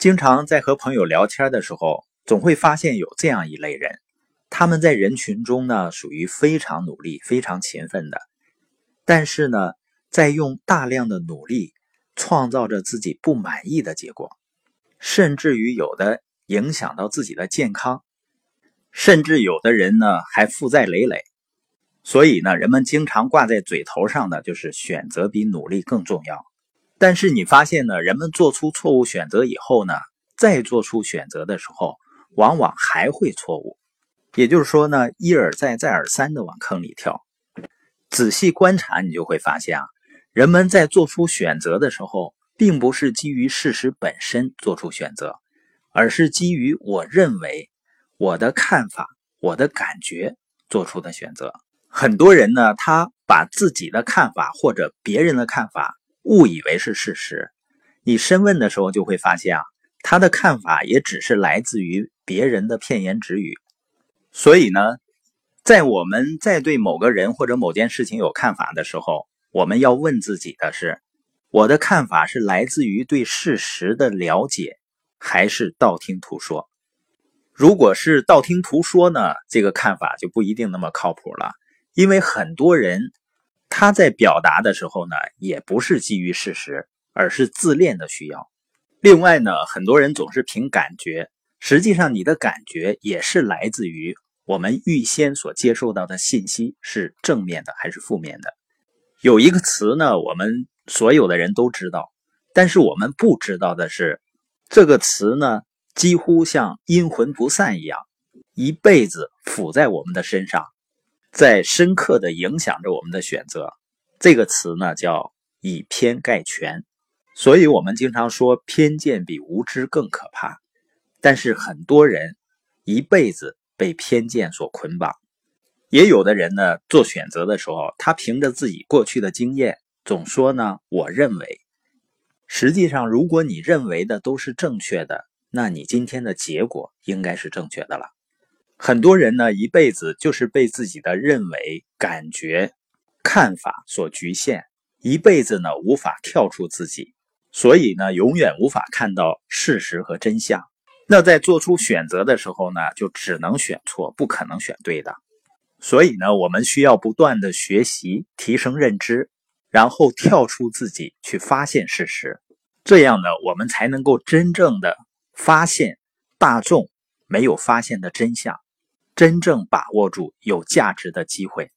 经常在和朋友聊天的时候，总会发现有这样一类人，他们在人群中呢属于非常努力、非常勤奋的，但是呢，在用大量的努力创造着自己不满意的结果，甚至于有的影响到自己的健康，甚至有的人呢还负债累累。所以呢，人们经常挂在嘴头上的就是选择比努力更重要。但是你发现呢，人们做出错误选择以后呢，再做出选择的时候，往往还会错误。也就是说呢，一而再，再而三的往坑里跳。仔细观察，你就会发现啊，人们在做出选择的时候，并不是基于事实本身做出选择，而是基于我认为、我的看法、我的感觉做出的选择。很多人呢，他把自己的看法或者别人的看法。误以为是事实，你深问的时候就会发现啊，他的看法也只是来自于别人的片言只语。所以呢，在我们在对某个人或者某件事情有看法的时候，我们要问自己的是：我的看法是来自于对事实的了解，还是道听途说？如果是道听途说呢，这个看法就不一定那么靠谱了，因为很多人。他在表达的时候呢，也不是基于事实，而是自恋的需要。另外呢，很多人总是凭感觉，实际上你的感觉也是来自于我们预先所接受到的信息是正面的还是负面的。有一个词呢，我们所有的人都知道，但是我们不知道的是，这个词呢，几乎像阴魂不散一样，一辈子附在我们的身上。在深刻的影响着我们的选择，这个词呢叫以偏概全，所以我们经常说偏见比无知更可怕。但是很多人一辈子被偏见所捆绑，也有的人呢做选择的时候，他凭着自己过去的经验，总说呢我认为，实际上如果你认为的都是正确的，那你今天的结果应该是正确的了。很多人呢，一辈子就是被自己的认为、感觉、看法所局限，一辈子呢无法跳出自己，所以呢永远无法看到事实和真相。那在做出选择的时候呢，就只能选错，不可能选对的。所以呢，我们需要不断的学习、提升认知，然后跳出自己去发现事实，这样呢，我们才能够真正的发现大众没有发现的真相。真正把握住有价值的机会。